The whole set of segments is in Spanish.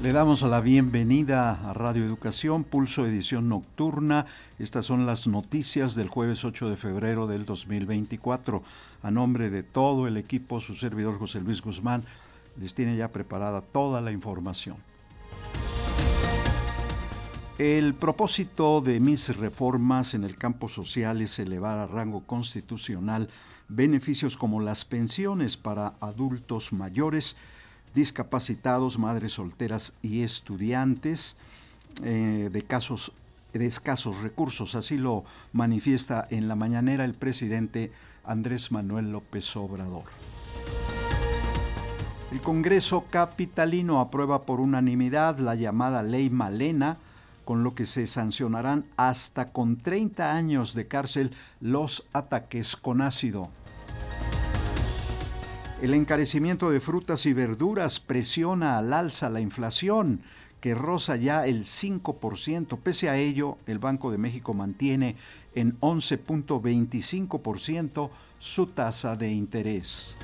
Le damos la bienvenida a Radio Educación, Pulso Edición Nocturna. Estas son las noticias del jueves 8 de febrero del 2024. A nombre de todo el equipo, su servidor José Luis Guzmán les tiene ya preparada toda la información. El propósito de mis reformas en el campo social es elevar a rango constitucional beneficios como las pensiones para adultos mayores, discapacitados, madres solteras y estudiantes eh, de casos de escasos recursos. Así lo manifiesta en la mañanera el presidente Andrés Manuel López Obrador. El Congreso Capitalino aprueba por unanimidad la llamada Ley Malena, con lo que se sancionarán hasta con 30 años de cárcel los ataques con ácido. El encarecimiento de frutas y verduras presiona al alza la inflación, que roza ya el 5%. Pese a ello, el Banco de México mantiene en 11.25% su tasa de interés.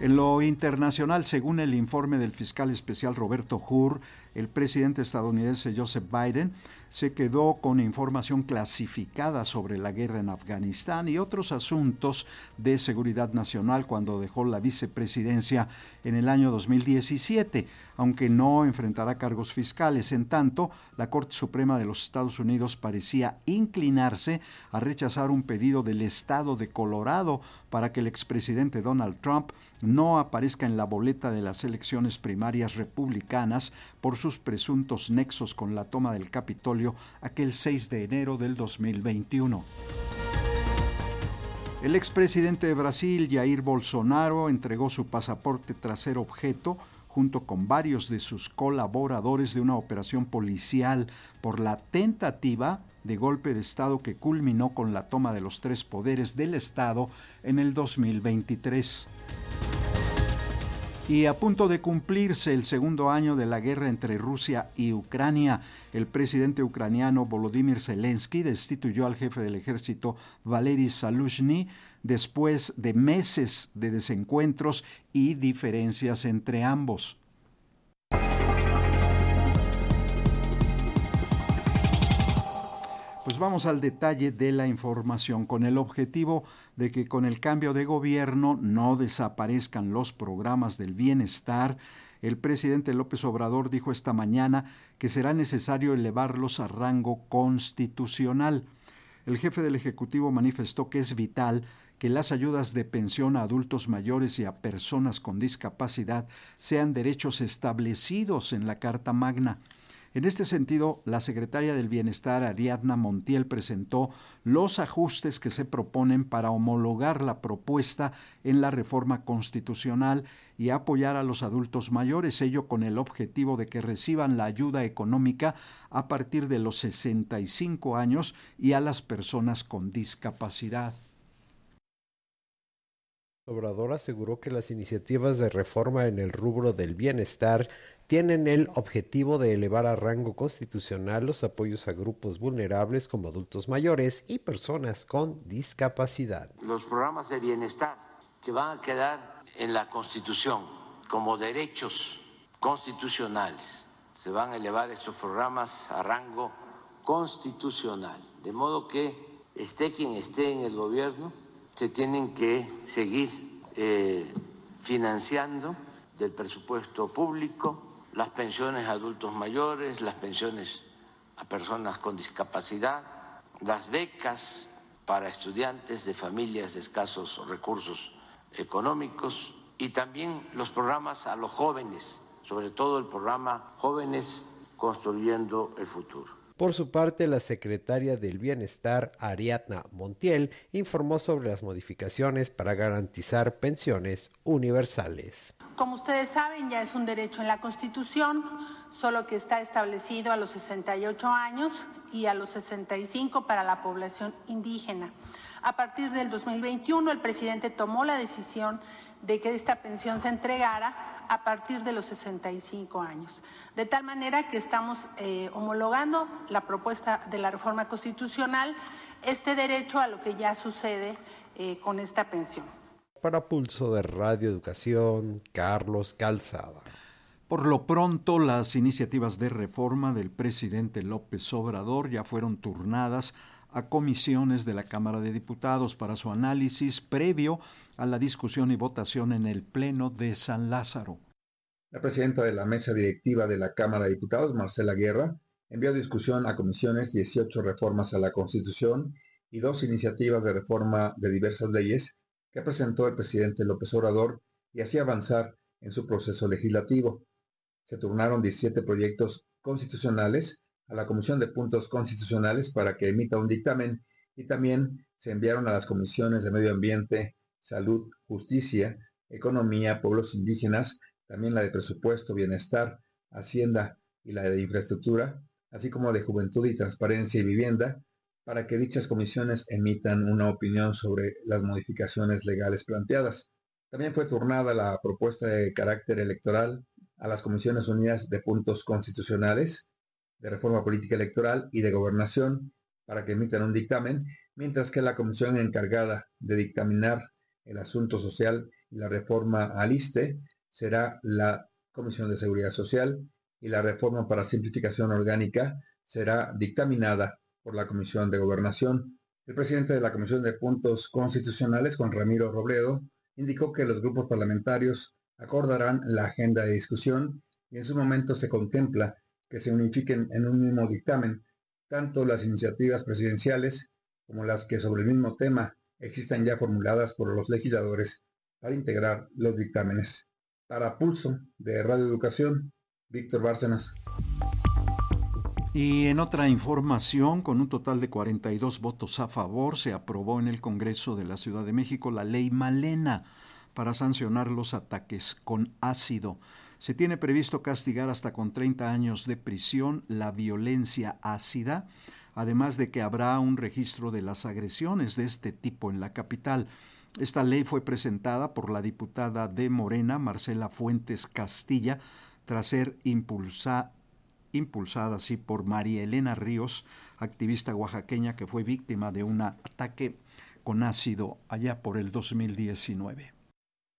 En lo internacional, según el informe del fiscal especial Roberto Hur, el presidente estadounidense Joseph Biden se quedó con información clasificada sobre la guerra en Afganistán y otros asuntos de seguridad nacional cuando dejó la vicepresidencia en el año 2017, aunque no enfrentará cargos fiscales. En tanto, la Corte Suprema de los Estados Unidos parecía inclinarse a rechazar un pedido del Estado de Colorado para que el expresidente Donald Trump no aparezca en la boleta de las elecciones primarias republicanas por sus presuntos nexos con la toma del Capitolio aquel 6 de enero del 2021. El expresidente de Brasil, Jair Bolsonaro, entregó su pasaporte tras ser objeto junto con varios de sus colaboradores de una operación policial por la tentativa de golpe de Estado que culminó con la toma de los tres poderes del Estado en el 2023. Y a punto de cumplirse el segundo año de la guerra entre Rusia y Ucrania, el presidente ucraniano Volodymyr Zelensky destituyó al jefe del ejército Valery Saluzhny después de meses de desencuentros y diferencias entre ambos. Vamos al detalle de la información con el objetivo de que con el cambio de gobierno no desaparezcan los programas del bienestar. El presidente López Obrador dijo esta mañana que será necesario elevarlos a rango constitucional. El jefe del Ejecutivo manifestó que es vital que las ayudas de pensión a adultos mayores y a personas con discapacidad sean derechos establecidos en la Carta Magna. En este sentido, la secretaria del Bienestar, Ariadna Montiel, presentó los ajustes que se proponen para homologar la propuesta en la reforma constitucional y apoyar a los adultos mayores, ello con el objetivo de que reciban la ayuda económica a partir de los 65 años y a las personas con discapacidad. Obrador aseguró que las iniciativas de reforma en el rubro del bienestar tienen el objetivo de elevar a rango constitucional los apoyos a grupos vulnerables como adultos mayores y personas con discapacidad. Los programas de bienestar que van a quedar en la Constitución como derechos constitucionales, se van a elevar esos programas a rango constitucional, de modo que esté quien esté en el gobierno, se tienen que seguir eh, financiando del presupuesto público las pensiones a adultos mayores, las pensiones a personas con discapacidad, las becas para estudiantes de familias de escasos recursos económicos y también los programas a los jóvenes, sobre todo el programa Jóvenes Construyendo el Futuro. Por su parte, la secretaria del Bienestar, Ariadna Montiel, informó sobre las modificaciones para garantizar pensiones universales. Como ustedes saben, ya es un derecho en la Constitución, solo que está establecido a los 68 años y a los 65 para la población indígena. A partir del 2021, el presidente tomó la decisión de que esta pensión se entregara a partir de los 65 años. De tal manera que estamos eh, homologando la propuesta de la reforma constitucional, este derecho a lo que ya sucede eh, con esta pensión. Para Pulso de Radio Educación, Carlos Calzada. Por lo pronto, las iniciativas de reforma del presidente López Obrador ya fueron turnadas a comisiones de la Cámara de Diputados para su análisis previo a la discusión y votación en el Pleno de San Lázaro. La presidenta de la mesa directiva de la Cámara de Diputados, Marcela Guerra, envió a discusión a comisiones 18 reformas a la Constitución y dos iniciativas de reforma de diversas leyes que presentó el presidente López Obrador y así avanzar en su proceso legislativo. Se turnaron 17 proyectos constitucionales a la Comisión de Puntos Constitucionales para que emita un dictamen y también se enviaron a las comisiones de Medio Ambiente, Salud, Justicia, Economía, Pueblos Indígenas, también la de Presupuesto, Bienestar, Hacienda y la de Infraestructura, así como de Juventud y Transparencia y Vivienda, para que dichas comisiones emitan una opinión sobre las modificaciones legales planteadas. También fue turnada la propuesta de carácter electoral a las Comisiones Unidas de Puntos Constitucionales, de Reforma Política Electoral y de Gobernación para que emitan un dictamen, mientras que la comisión encargada de dictaminar el asunto social y la reforma al ISTE será la Comisión de Seguridad Social y la reforma para simplificación orgánica será dictaminada por la Comisión de Gobernación. El presidente de la Comisión de Puntos Constitucionales, Juan Ramiro Robledo, indicó que los grupos parlamentarios acordarán la agenda de discusión y en su momento se contempla que se unifiquen en un mismo dictamen, tanto las iniciativas presidenciales como las que sobre el mismo tema existan ya formuladas por los legisladores para integrar los dictámenes. Para Pulso de Radio Educación, Víctor Bárcenas. Y en otra información, con un total de 42 votos a favor, se aprobó en el Congreso de la Ciudad de México la ley Malena para sancionar los ataques con ácido. Se tiene previsto castigar hasta con 30 años de prisión la violencia ácida, además de que habrá un registro de las agresiones de este tipo en la capital. Esta ley fue presentada por la diputada de Morena, Marcela Fuentes Castilla, tras ser impulsada así por María Elena Ríos, activista oaxaqueña que fue víctima de un ataque con ácido allá por el 2019.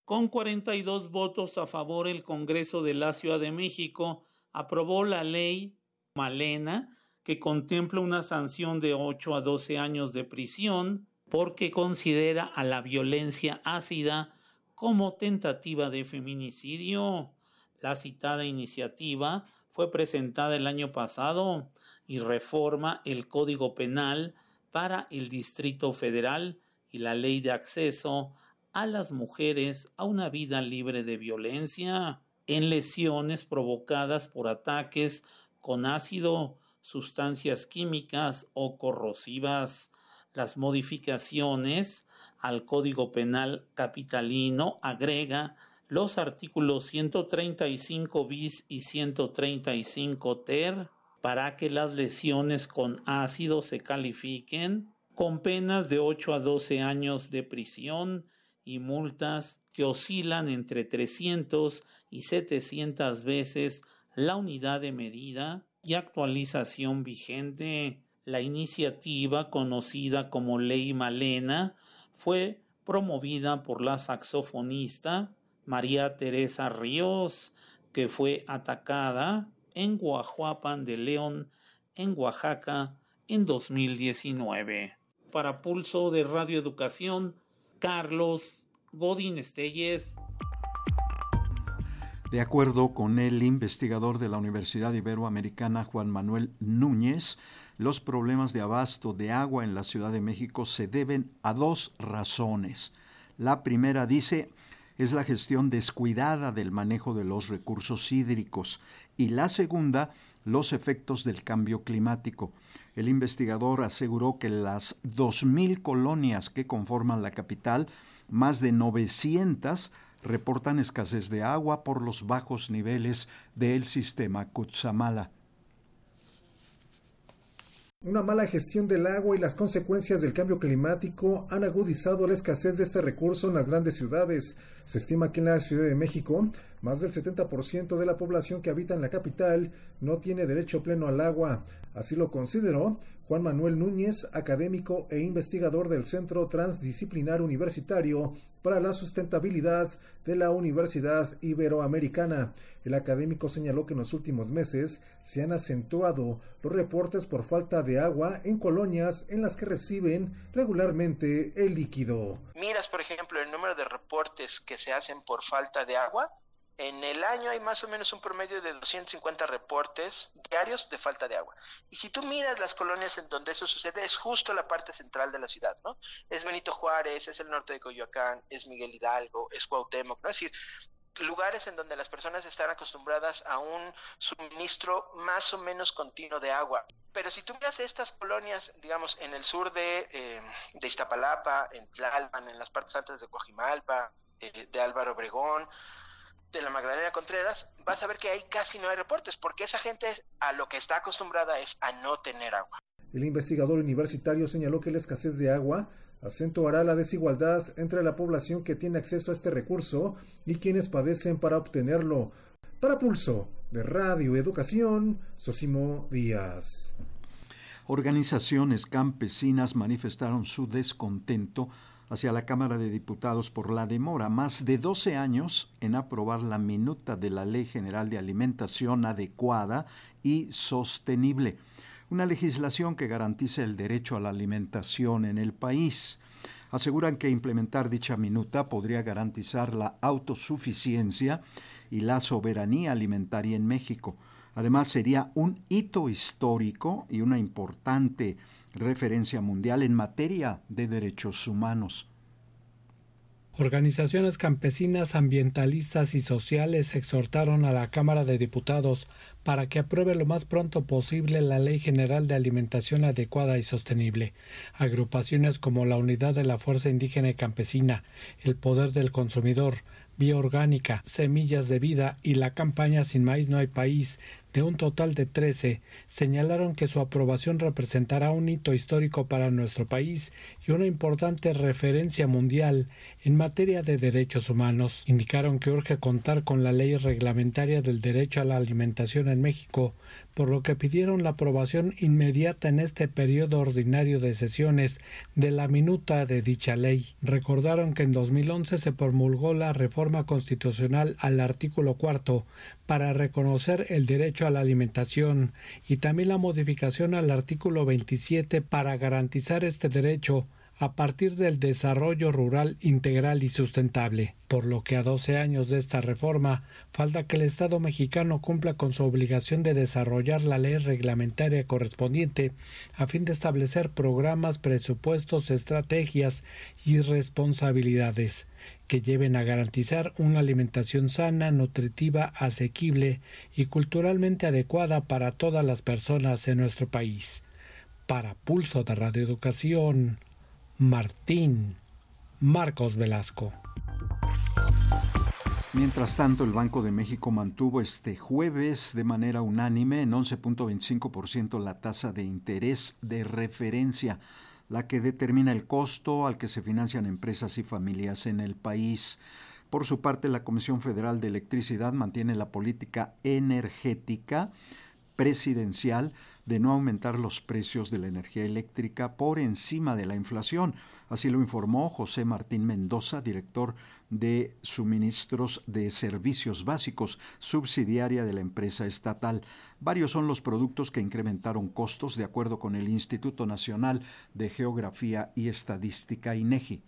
Con 42 votos a favor, el Congreso de la Ciudad de México aprobó la ley Malena, que contempla una sanción de 8 a 12 años de prisión porque considera a la violencia ácida como tentativa de feminicidio. La citada iniciativa fue presentada el año pasado y reforma el Código Penal para el Distrito Federal y la Ley de Acceso a las mujeres a una vida libre de violencia, en lesiones provocadas por ataques con ácido, sustancias químicas o corrosivas. Las modificaciones al Código Penal capitalino agrega los artículos 135 bis y 135 ter para que las lesiones con ácido se califiquen con penas de 8 a 12 años de prisión y multas que oscilan entre 300 y 700 veces la unidad de medida y actualización vigente. La iniciativa, conocida como Ley Malena, fue promovida por la saxofonista María Teresa Ríos, que fue atacada en Guajuapan de León, en Oaxaca, en 2019. Para Pulso de Radio Educación, Carlos Godín Estelles. De acuerdo con el investigador de la Universidad Iberoamericana Juan Manuel Núñez, los problemas de abasto de agua en la Ciudad de México se deben a dos razones. La primera dice es la gestión descuidada del manejo de los recursos hídricos y la segunda los efectos del cambio climático. El investigador aseguró que las 2.000 colonias que conforman la capital, más de 900 reportan escasez de agua por los bajos niveles del sistema Kutsamala. Una mala gestión del agua y las consecuencias del cambio climático han agudizado la escasez de este recurso en las grandes ciudades. Se estima que en la Ciudad de México, más del 70% de la población que habita en la capital no tiene derecho pleno al agua. Así lo consideró Juan Manuel Núñez, académico e investigador del Centro Transdisciplinar Universitario para la Sustentabilidad de la Universidad Iberoamericana. El académico señaló que en los últimos meses se han acentuado los reportes por falta de agua en colonias en las que reciben regularmente el líquido. Miras, por ejemplo, el número de reportes que se hacen por falta de agua en el año hay más o menos un promedio de 250 reportes diarios de falta de agua. Y si tú miras las colonias en donde eso sucede, es justo la parte central de la ciudad, ¿no? Es Benito Juárez, es el norte de Coyoacán, es Miguel Hidalgo, es Cuauhtémoc, ¿no? Es decir, lugares en donde las personas están acostumbradas a un suministro más o menos continuo de agua. Pero si tú miras estas colonias, digamos, en el sur de, eh, de Iztapalapa, en Tlalpan, en las partes altas de Coajimalpa, eh, de Álvaro Obregón, de la Magdalena Contreras, vas a ver que ahí casi no hay reportes, porque esa gente a lo que está acostumbrada es a no tener agua. El investigador universitario señaló que la escasez de agua acentuará la desigualdad entre la población que tiene acceso a este recurso y quienes padecen para obtenerlo. Para Pulso de Radio Educación, Sosimo Díaz. Organizaciones campesinas manifestaron su descontento hacia la Cámara de Diputados por la demora más de 12 años en aprobar la minuta de la Ley General de Alimentación adecuada y sostenible, una legislación que garantiza el derecho a la alimentación en el país. Aseguran que implementar dicha minuta podría garantizar la autosuficiencia y la soberanía alimentaria en México. Además, sería un hito histórico y una importante referencia mundial en materia de derechos humanos. Organizaciones campesinas, ambientalistas y sociales exhortaron a la Cámara de Diputados para que apruebe lo más pronto posible la Ley General de Alimentación Adecuada y Sostenible. Agrupaciones como la Unidad de la Fuerza Indígena y Campesina, el Poder del Consumidor, Bioorgánica, Semillas de Vida y la campaña Sin Maíz No hay País de un total de 13, señalaron que su aprobación representará un hito histórico para nuestro país y una importante referencia mundial en materia de derechos humanos. Indicaron que urge contar con la ley reglamentaria del derecho a la alimentación en México, por lo que pidieron la aprobación inmediata en este periodo ordinario de sesiones de la minuta de dicha ley. Recordaron que en 2011 se promulgó la reforma constitucional al artículo cuarto para reconocer el derecho a la alimentación y también la modificación al artículo 27 para garantizar este derecho a partir del desarrollo rural integral y sustentable, por lo que a 12 años de esta reforma falta que el Estado mexicano cumpla con su obligación de desarrollar la ley reglamentaria correspondiente a fin de establecer programas, presupuestos, estrategias y responsabilidades que lleven a garantizar una alimentación sana, nutritiva, asequible y culturalmente adecuada para todas las personas en nuestro país. Para Pulso de Radio Educación, Martín Marcos Velasco. Mientras tanto, el Banco de México mantuvo este jueves de manera unánime en 11.25% la tasa de interés de referencia, la que determina el costo al que se financian empresas y familias en el país. Por su parte, la Comisión Federal de Electricidad mantiene la política energética presidencial de no aumentar los precios de la energía eléctrica por encima de la inflación. Así lo informó José Martín Mendoza, director de suministros de servicios básicos, subsidiaria de la empresa estatal. Varios son los productos que incrementaron costos de acuerdo con el Instituto Nacional de Geografía y Estadística INEGI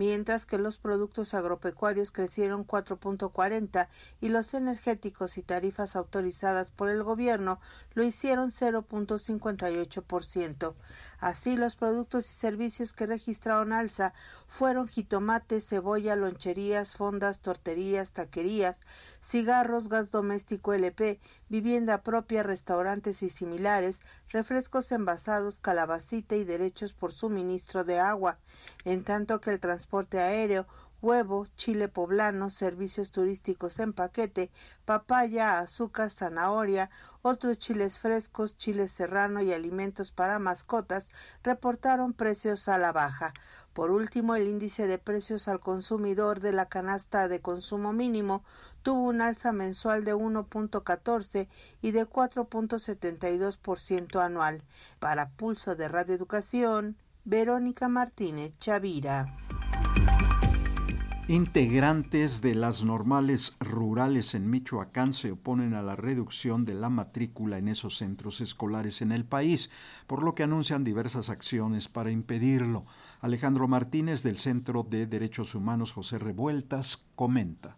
mientras que los productos agropecuarios crecieron 4.40 y los energéticos y tarifas autorizadas por el gobierno lo hicieron 0.58%. Así, los productos y servicios que registraron alza fueron jitomate, cebolla, loncherías, fondas, torterías, taquerías, cigarros, gas doméstico LP, vivienda propia, restaurantes y similares, refrescos envasados, calabacita y derechos por suministro de agua, en tanto que el transporte aéreo, huevo, chile poblano, servicios turísticos en paquete, papaya, azúcar, zanahoria, otros chiles frescos, chiles serrano y alimentos para mascotas reportaron precios a la baja. Por último, el índice de precios al consumidor de la canasta de consumo mínimo tuvo un alza mensual de 1.14 y de 4.72% anual. Para Pulso de Radio Educación, Verónica Martínez Chavira. Integrantes de las normales rurales en Michoacán se oponen a la reducción de la matrícula en esos centros escolares en el país, por lo que anuncian diversas acciones para impedirlo. Alejandro Martínez del Centro de Derechos Humanos José Revueltas comenta.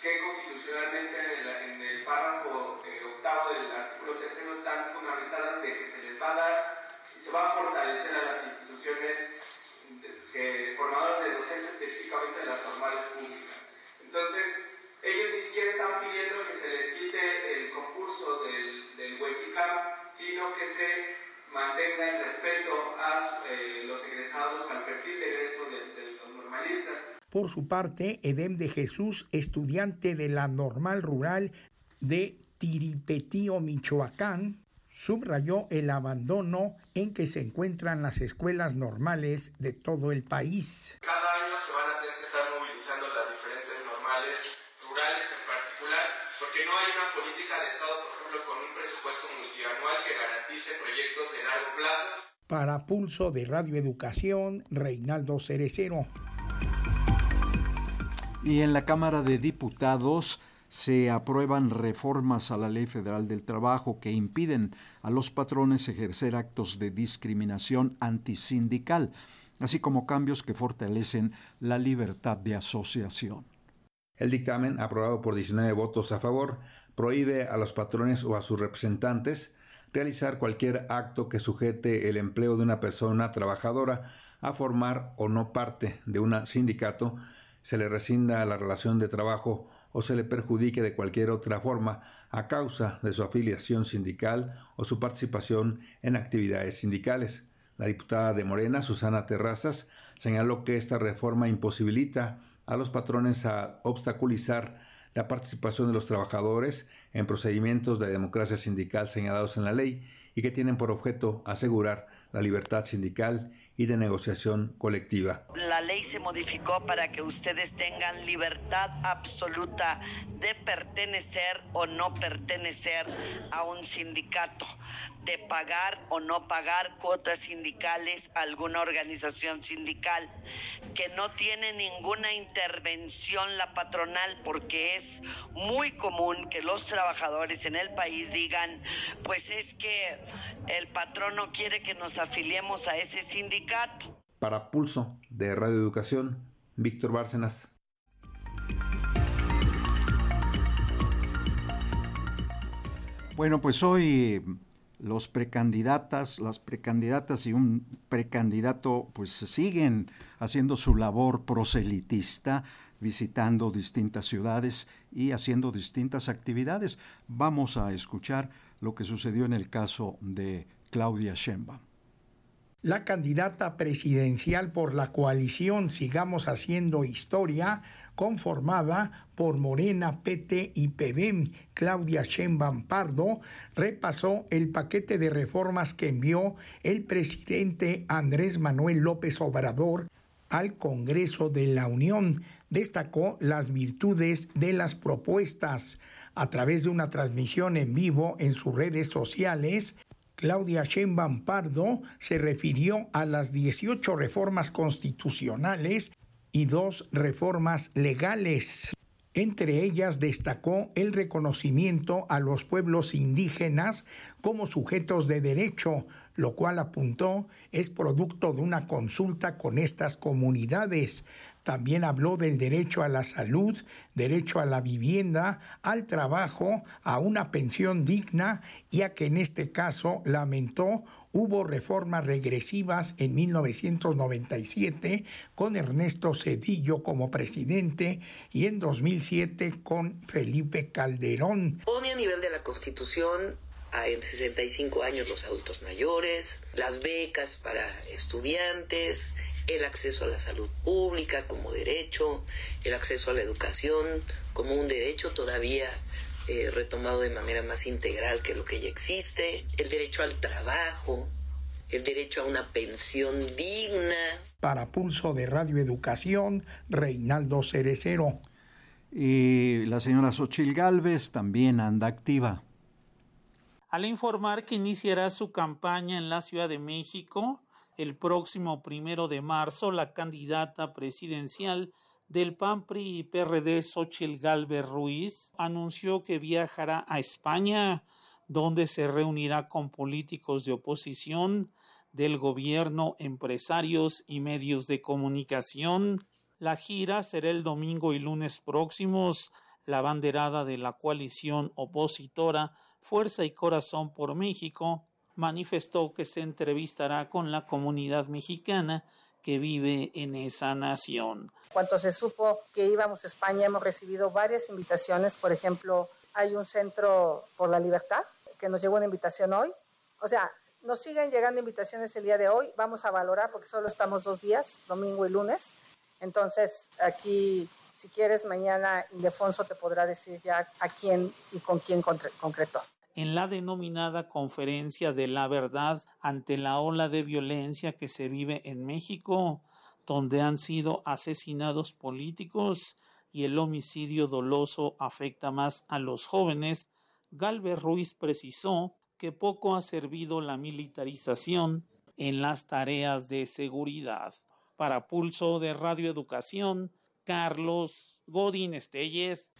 Que constitucionalmente en el, párrafo eh, octavo del artículo tercero están fundamentadas de que se les va a dar y se va a fortalecer a las instituciones formadoras de docentes, específicamente las normales públicas. Entonces, ellos ni siquiera están pidiendo que se les quite el concurso del, del sino que se mantenga el respeto a eh, los egresados, al perfil de egreso de los normalistas. Por su parte, Edem de Jesús, estudiante de la Normal Rural de Tiripetío, Michoacán, subrayó el abandono en que se encuentran las escuelas normales de todo el país. Cada año se van a tener que estar movilizando las diferentes normales rurales en particular, porque no hay una política de Estado, por ejemplo, con un presupuesto multianual que garantice proyectos de largo plazo. Para Pulso de Radio Educación, Reinaldo Cerecero. Y en la Cámara de Diputados se aprueban reformas a la Ley Federal del Trabajo que impiden a los patrones ejercer actos de discriminación antisindical, así como cambios que fortalecen la libertad de asociación. El dictamen, aprobado por 19 votos a favor, prohíbe a los patrones o a sus representantes realizar cualquier acto que sujete el empleo de una persona trabajadora a formar o no parte de un sindicato se le rescinda la relación de trabajo o se le perjudique de cualquier otra forma a causa de su afiliación sindical o su participación en actividades sindicales. La diputada de Morena, Susana Terrazas, señaló que esta reforma imposibilita a los patrones a obstaculizar la participación de los trabajadores en procedimientos de democracia sindical señalados en la ley y que tienen por objeto asegurar la libertad sindical y de negociación colectiva. La ley se modificó para que ustedes tengan libertad absoluta de pertenecer o no pertenecer a un sindicato, de pagar o no pagar cuotas sindicales a alguna organización sindical, que no tiene ninguna intervención la patronal porque es muy común que los trabajadores en el país digan, pues es que el patrón no quiere que nos afiliemos a ese sindicato. Para Pulso de Radio Educación, Víctor Bárcenas. Bueno, pues hoy los precandidatas, las precandidatas y un precandidato pues siguen haciendo su labor proselitista, visitando distintas ciudades y haciendo distintas actividades. Vamos a escuchar lo que sucedió en el caso de Claudia Sheinbaum. La candidata presidencial por la coalición Sigamos Haciendo Historia, conformada por Morena, PT y PBM, Claudia Sheinbaum Pardo, repasó el paquete de reformas que envió el presidente Andrés Manuel López Obrador al Congreso de la Unión. Destacó las virtudes de las propuestas. A través de una transmisión en vivo en sus redes sociales, Claudia Sheinbaum Pardo se refirió a las 18 reformas constitucionales y dos reformas legales. Entre ellas destacó el reconocimiento a los pueblos indígenas como sujetos de derecho, lo cual apuntó es producto de una consulta con estas comunidades. También habló del derecho a la salud, derecho a la vivienda, al trabajo, a una pensión digna y a que en este caso lamentó hubo reformas regresivas en 1997 con Ernesto Cedillo como presidente y en 2007 con Felipe Calderón. Pone a nivel de la Constitución en 65 años los adultos mayores, las becas para estudiantes, el acceso a la salud pública como derecho, el acceso a la educación como un derecho todavía eh, retomado de manera más integral que lo que ya existe, el derecho al trabajo, el derecho a una pensión digna. Para Pulso de Radio Educación, Reinaldo Cerecero. Y la señora Xochil Gálvez también anda activa. Al informar que iniciará su campaña en la Ciudad de México, el próximo primero de marzo, la candidata presidencial del PAN PRI y PRD Xochitl Galvez Ruiz anunció que viajará a España, donde se reunirá con políticos de oposición, del gobierno, empresarios y medios de comunicación. La gira será el domingo y lunes próximos. La banderada de la coalición opositora Fuerza y Corazón por México manifestó que se entrevistará con la comunidad mexicana que vive en esa nación. Cuando se supo que íbamos a España, hemos recibido varias invitaciones. Por ejemplo, hay un centro por la libertad que nos llegó una invitación hoy. O sea, nos siguen llegando invitaciones el día de hoy. Vamos a valorar porque solo estamos dos días, domingo y lunes. Entonces, aquí, si quieres, mañana Ildefonso te podrá decir ya a quién y con quién concretó en la denominada Conferencia de la Verdad ante la ola de violencia que se vive en México, donde han sido asesinados políticos y el homicidio doloso afecta más a los jóvenes, Galvez Ruiz precisó que poco ha servido la militarización en las tareas de seguridad. Para Pulso de Radio Educación, Carlos Godín Estelles.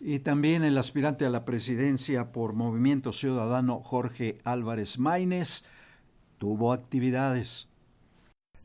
Y también el aspirante a la presidencia por Movimiento Ciudadano, Jorge Álvarez Maínez, tuvo actividades.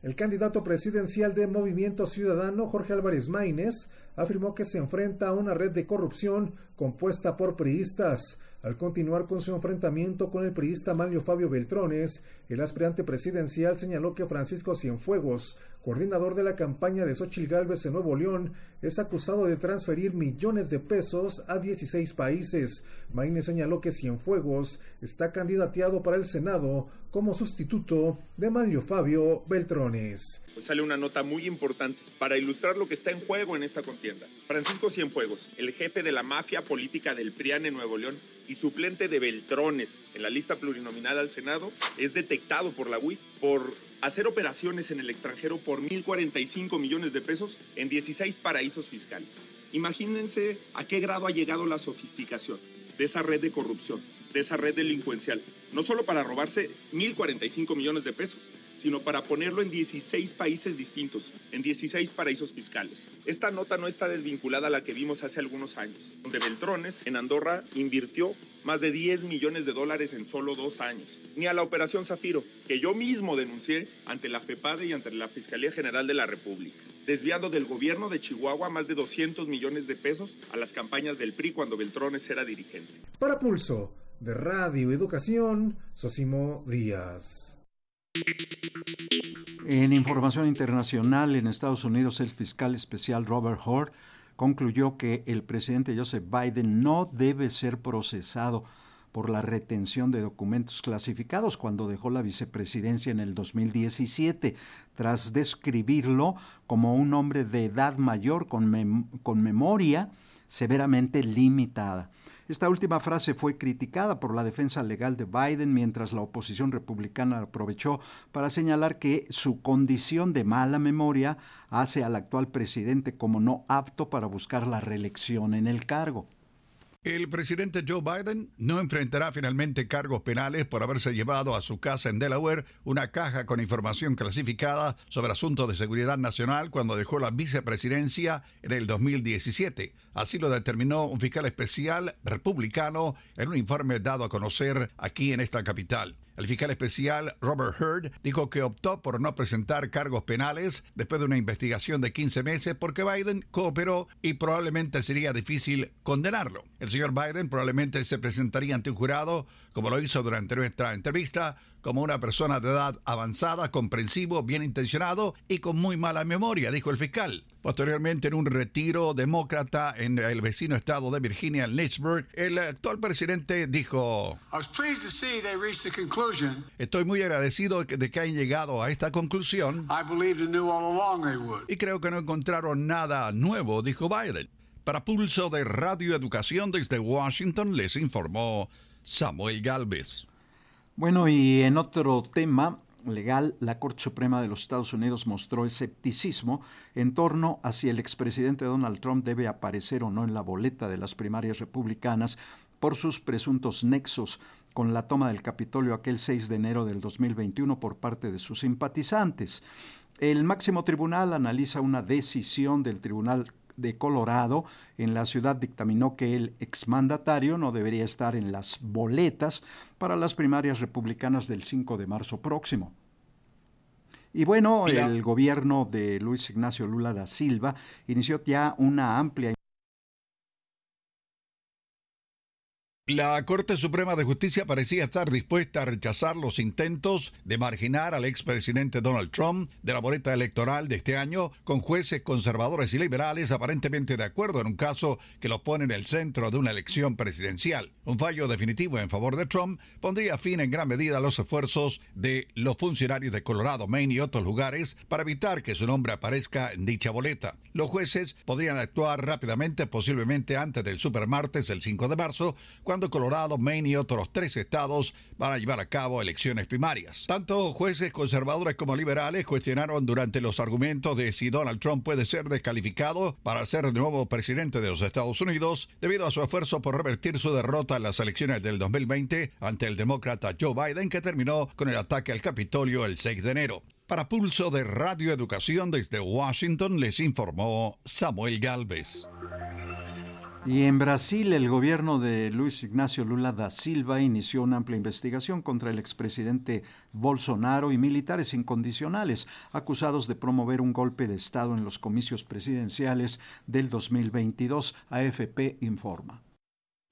El candidato presidencial de Movimiento Ciudadano, Jorge Álvarez Maínez, afirmó que se enfrenta a una red de corrupción compuesta por priistas, al continuar con su enfrentamiento con el priista Manlio Fabio Beltrones, el aspirante presidencial señaló que Francisco Cienfuegos, coordinador de la campaña de Xochil Gálvez en Nuevo León, es acusado de transferir millones de pesos a 16 países. Maine señaló que Cienfuegos está candidateado para el Senado como sustituto de Manlio Fabio Beltrones. Sale una nota muy importante para ilustrar lo que está en juego en esta contienda. Francisco Cienfuegos, el jefe de la mafia política del PRIAN en Nuevo León, y suplente de Beltrones en la lista plurinominal al Senado, es detectado por la UIF por hacer operaciones en el extranjero por 1.045 millones de pesos en 16 paraísos fiscales. Imagínense a qué grado ha llegado la sofisticación de esa red de corrupción, de esa red delincuencial, no solo para robarse 1.045 millones de pesos, sino para ponerlo en 16 países distintos, en 16 paraísos fiscales. Esta nota no está desvinculada a la que vimos hace algunos años, donde Beltrones en Andorra invirtió más de 10 millones de dólares en solo dos años, ni a la Operación Zafiro, que yo mismo denuncié ante la FEPADE y ante la Fiscalía General de la República, desviando del gobierno de Chihuahua más de 200 millones de pesos a las campañas del PRI cuando Beltrones era dirigente. Para Pulso, de Radio Educación, Sosimo Díaz. En información internacional, en Estados Unidos, el fiscal especial Robert Hore concluyó que el presidente Joseph Biden no debe ser procesado por la retención de documentos clasificados cuando dejó la vicepresidencia en el 2017, tras describirlo como un hombre de edad mayor con, con memoria severamente limitada. Esta última frase fue criticada por la defensa legal de Biden mientras la oposición republicana aprovechó para señalar que su condición de mala memoria hace al actual presidente como no apto para buscar la reelección en el cargo. El presidente Joe Biden no enfrentará finalmente cargos penales por haberse llevado a su casa en Delaware una caja con información clasificada sobre asuntos de seguridad nacional cuando dejó la vicepresidencia en el 2017. Así lo determinó un fiscal especial republicano en un informe dado a conocer aquí en esta capital. El fiscal especial Robert Hurd dijo que optó por no presentar cargos penales después de una investigación de 15 meses porque Biden cooperó y probablemente sería difícil condenarlo. El señor Biden probablemente se presentaría ante un jurado, como lo hizo durante nuestra entrevista, como una persona de edad avanzada, comprensivo, bien intencionado y con muy mala memoria, dijo el fiscal. Posteriormente, en un retiro demócrata en el vecino estado de Virginia, en Lynchburg, el actual presidente dijo: Estoy muy agradecido de que hayan llegado a esta conclusión. Y creo que no encontraron nada nuevo, dijo Biden. Para Pulso de Radio Educación desde Washington les informó Samuel Galvez. Bueno, y en otro tema legal, la Corte Suprema de los Estados Unidos mostró escepticismo en torno a si el expresidente Donald Trump debe aparecer o no en la boleta de las primarias republicanas por sus presuntos nexos con la toma del Capitolio aquel 6 de enero del 2021 por parte de sus simpatizantes. El máximo tribunal analiza una decisión del Tribunal de Colorado en la ciudad dictaminó que el exmandatario no debería estar en las boletas para las primarias republicanas del 5 de marzo próximo. Y bueno, el gobierno de Luis Ignacio Lula da Silva inició ya una amplia La Corte Suprema de Justicia parecía estar dispuesta a rechazar los intentos de marginar al expresidente Donald Trump de la boleta electoral de este año con jueces conservadores y liberales aparentemente de acuerdo en un caso que lo pone en el centro de una elección presidencial. Un fallo definitivo en favor de Trump pondría fin en gran medida a los esfuerzos de los funcionarios de Colorado, Maine y otros lugares para evitar que su nombre aparezca en dicha boleta. Los jueces podrían actuar rápidamente, posiblemente antes del supermartes el 5 de marzo, cuando Colorado, Maine y otros tres estados van a llevar a cabo elecciones primarias. Tanto jueces conservadores como liberales cuestionaron durante los argumentos de si Donald Trump puede ser descalificado para ser de nuevo presidente de los Estados Unidos debido a su esfuerzo por revertir su derrota en las elecciones del 2020 ante el demócrata Joe Biden que terminó con el ataque al Capitolio el 6 de enero. Para Pulso de Radio Educación desde Washington les informó Samuel Galvez. Y en Brasil, el gobierno de Luis Ignacio Lula da Silva inició una amplia investigación contra el expresidente Bolsonaro y militares incondicionales acusados de promover un golpe de Estado en los comicios presidenciales del 2022, AFP informa.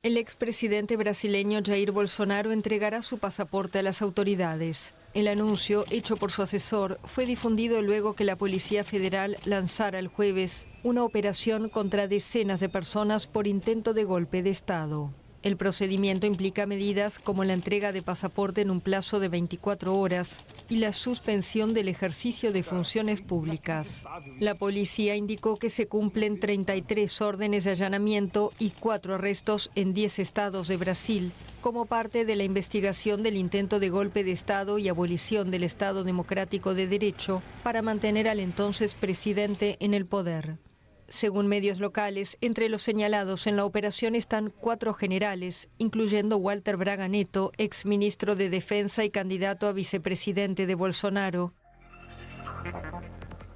El expresidente brasileño Jair Bolsonaro entregará su pasaporte a las autoridades. El anuncio, hecho por su asesor, fue difundido luego que la Policía Federal lanzara el jueves una operación contra decenas de personas por intento de golpe de Estado. El procedimiento implica medidas como la entrega de pasaporte en un plazo de 24 horas y la suspensión del ejercicio de funciones públicas. La policía indicó que se cumplen 33 órdenes de allanamiento y cuatro arrestos en 10 estados de Brasil como parte de la investigación del intento de golpe de Estado y abolición del Estado Democrático de Derecho para mantener al entonces presidente en el poder. Según medios locales, entre los señalados en la operación están cuatro generales, incluyendo Walter Braga Neto, ex ministro de Defensa y candidato a vicepresidente de Bolsonaro.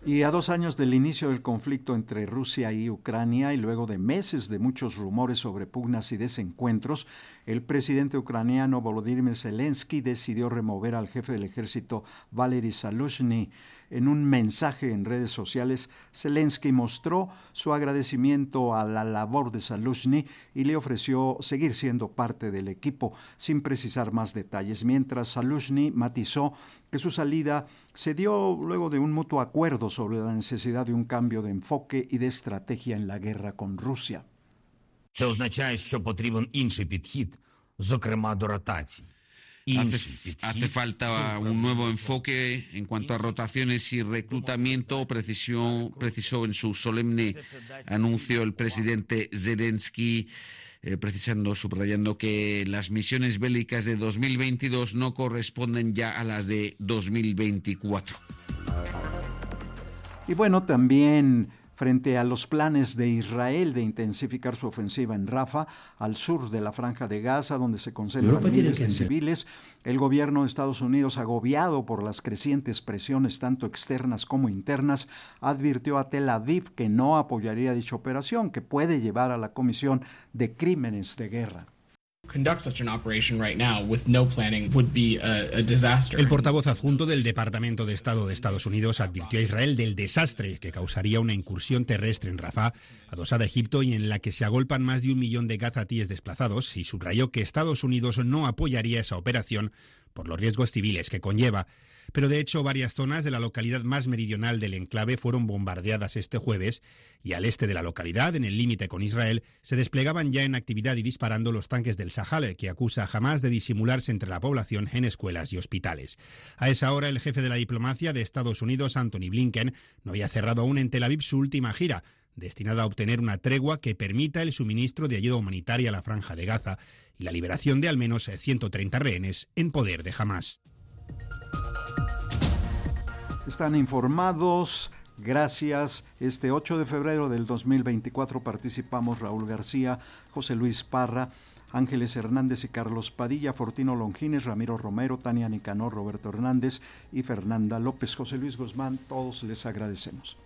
Y a dos años del inicio del conflicto entre Rusia y Ucrania y luego de meses de muchos rumores sobre pugnas y desencuentros, el presidente ucraniano Volodymyr Zelensky decidió remover al jefe del ejército Valery Salushny en un mensaje en redes sociales, Zelensky mostró su agradecimiento a la labor de Salushny y le ofreció seguir siendo parte del equipo, sin precisar más detalles, mientras Salushny matizó que su salida se dio luego de un mutuo acuerdo sobre la necesidad de un cambio de enfoque y de estrategia en la guerra con Rusia. Hace, falta un nuevo enfoque en cuanto a rotaciones y reclutamiento, precisó, precisó en su solemne anuncio el presidente Zelensky. Eh, precisando, subrayando que las misiones bélicas de 2022 no corresponden ya a las de 2024. Y bueno, también frente a los planes de Israel de intensificar su ofensiva en Rafa, al sur de la franja de Gaza, donde se concentran miles de civiles. El gobierno de Estados Unidos, agobiado por las crecientes presiones tanto externas como internas, advirtió a Tel Aviv que no apoyaría dicha operación, que puede llevar a la comisión de crímenes de guerra. El portavoz adjunto del Departamento de Estado de Estados Unidos advirtió a Israel del desastre que causaría una incursión terrestre en Rafah, adosada a Egipto y en la que se agolpan más de un millón de gazatíes desplazados, y subrayó que Estados Unidos no apoyaría esa operación por los riesgos civiles que conlleva pero de hecho varias zonas de la localidad más meridional del enclave fueron bombardeadas este jueves y al este de la localidad, en el límite con Israel, se desplegaban ya en actividad y disparando los tanques del Sahel, que acusa jamás de disimularse entre la población en escuelas y hospitales. A esa hora, el jefe de la diplomacia de Estados Unidos, Anthony Blinken, no había cerrado aún en Tel Aviv su última gira, destinada a obtener una tregua que permita el suministro de ayuda humanitaria a la franja de Gaza y la liberación de al menos 130 rehenes en poder de Hamas. Están informados. Gracias. Este 8 de febrero del 2024 participamos Raúl García, José Luis Parra, Ángeles Hernández y Carlos Padilla, Fortino Longines, Ramiro Romero, Tania Nicanor, Roberto Hernández y Fernanda López. José Luis Guzmán, todos les agradecemos.